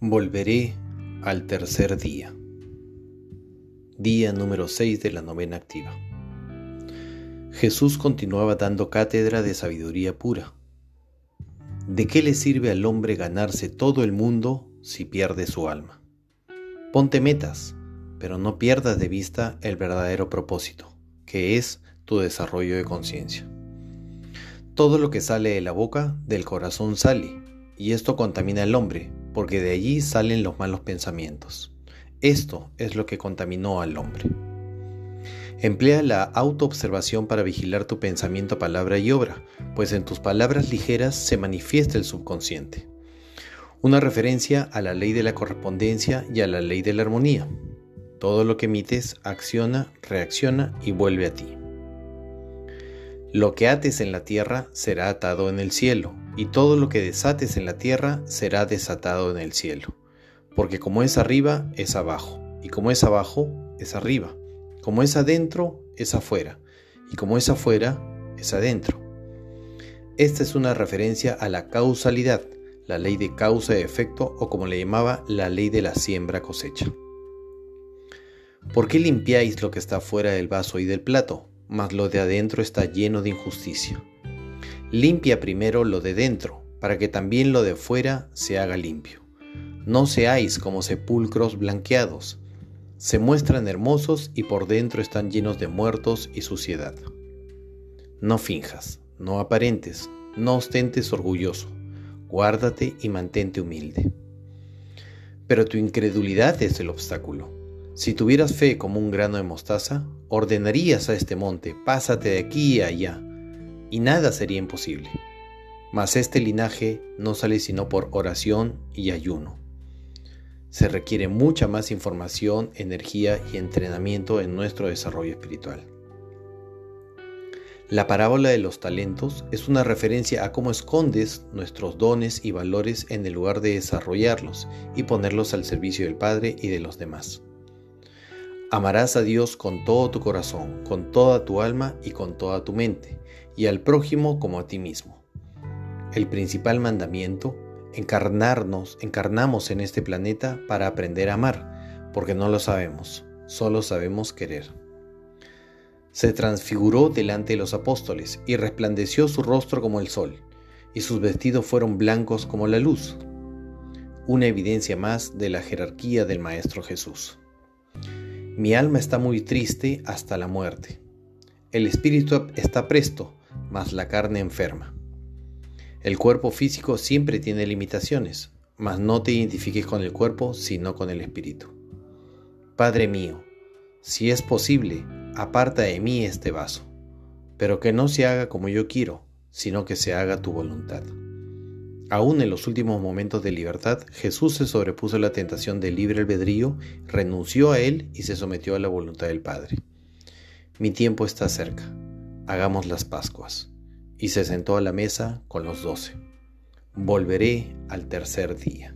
Volveré al tercer día. Día número 6 de la novena activa. Jesús continuaba dando cátedra de sabiduría pura. ¿De qué le sirve al hombre ganarse todo el mundo si pierde su alma? Ponte metas, pero no pierdas de vista el verdadero propósito, que es tu desarrollo de conciencia. Todo lo que sale de la boca, del corazón sale, y esto contamina al hombre, porque de allí salen los malos pensamientos. Esto es lo que contaminó al hombre. Emplea la autoobservación para vigilar tu pensamiento, palabra y obra, pues en tus palabras ligeras se manifiesta el subconsciente. Una referencia a la ley de la correspondencia y a la ley de la armonía. Todo lo que emites acciona, reacciona y vuelve a ti. Lo que ates en la tierra será atado en el cielo, y todo lo que desates en la tierra será desatado en el cielo. Porque como es arriba, es abajo, y como es abajo, es arriba, como es adentro, es afuera, y como es afuera, es adentro. Esta es una referencia a la causalidad, la ley de causa y efecto, o como le llamaba, la ley de la siembra cosecha. ¿Por qué limpiáis lo que está fuera del vaso y del plato, mas lo de adentro está lleno de injusticia? Limpia primero lo de dentro, para que también lo de fuera se haga limpio. No seáis como sepulcros blanqueados. Se muestran hermosos y por dentro están llenos de muertos y suciedad. No finjas, no aparentes, no ostentes orgulloso. Guárdate y mantente humilde. Pero tu incredulidad es el obstáculo. Si tuvieras fe como un grano de mostaza, ordenarías a este monte, pásate de aquí y allá, y nada sería imposible. Mas este linaje no sale sino por oración y ayuno. Se requiere mucha más información, energía y entrenamiento en nuestro desarrollo espiritual. La parábola de los talentos es una referencia a cómo escondes nuestros dones y valores en el lugar de desarrollarlos y ponerlos al servicio del Padre y de los demás. Amarás a Dios con todo tu corazón, con toda tu alma y con toda tu mente, y al prójimo como a ti mismo. El principal mandamiento, encarnarnos, encarnamos en este planeta para aprender a amar, porque no lo sabemos, solo sabemos querer. Se transfiguró delante de los apóstoles y resplandeció su rostro como el sol, y sus vestidos fueron blancos como la luz, una evidencia más de la jerarquía del Maestro Jesús. Mi alma está muy triste hasta la muerte. El espíritu está presto, la carne enferma. El cuerpo físico siempre tiene limitaciones, mas no te identifiques con el cuerpo, sino con el espíritu. Padre mío, si es posible, aparta de mí este vaso, pero que no se haga como yo quiero, sino que se haga tu voluntad. Aún en los últimos momentos de libertad, Jesús se sobrepuso a la tentación del libre albedrío, renunció a él y se sometió a la voluntad del Padre. Mi tiempo está cerca, hagamos las Pascuas. Y se sentó a la mesa con los doce. Volveré al tercer día.